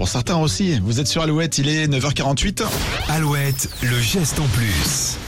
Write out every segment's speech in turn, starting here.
pour certains aussi. Vous êtes sur Alouette, il est 9h48. Alouette, le geste en plus.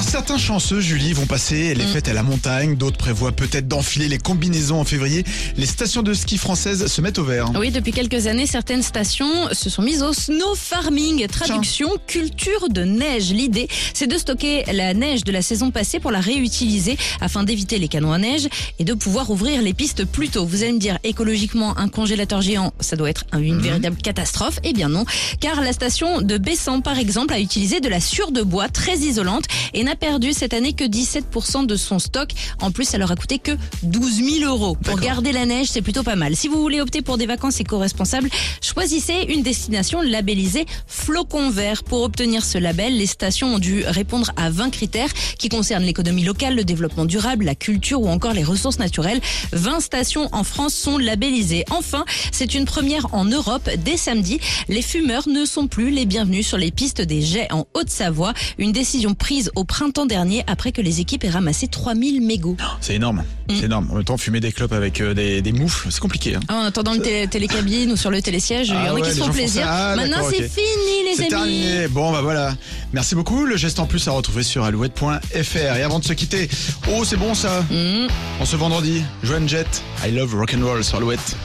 Alors certains chanceux, Julie, vont passer les fêtes à la montagne, d'autres prévoient peut-être d'enfiler les combinaisons en février. Les stations de ski françaises se mettent au vert. Oui, depuis quelques années, certaines stations se sont mises au snow farming, traduction culture de neige. L'idée, c'est de stocker la neige de la saison passée pour la réutiliser afin d'éviter les canons à neige et de pouvoir ouvrir les pistes plus tôt. Vous allez me dire, écologiquement, un congélateur géant, ça doit être une véritable catastrophe. Eh bien non, car la station de Bessan, par exemple, a utilisé de la sure de bois très isolante et n'a perdu cette année que 17% de son stock. En plus, ça leur a coûté que 12 000 euros. Pour garder la neige, c'est plutôt pas mal. Si vous voulez opter pour des vacances éco-responsables, choisissez une destination labellisée Flocon Vert. Pour obtenir ce label, les stations ont dû répondre à 20 critères qui concernent l'économie locale, le développement durable, la culture ou encore les ressources naturelles. 20 stations en France sont labellisées. Enfin, c'est une première en Europe. Dès samedi, les fumeurs ne sont plus les bienvenus sur les pistes des jets en Haute-Savoie. Une décision prise au printemps dernier après que les équipes aient ramassé 3000 mégots. C'est énorme, c'est énorme. En même temps, fumer des clopes avec euh, des, des moufles, c'est compliqué. hein. En attendant le télé- télécabine ou sur le télésiège, il y Ah en a ouais, qui se font plaisir. Ah, Maintenant, c'est fini, les amis. terminé. Bon, bah voilà. Merci beaucoup. Le geste en plus à retrouver sur alouette.fr. Et avant de se quitter, oh, c'est bon ça. Mmh. En ce vendredi, Joan Jett, I love rock'n'roll sur Alouette.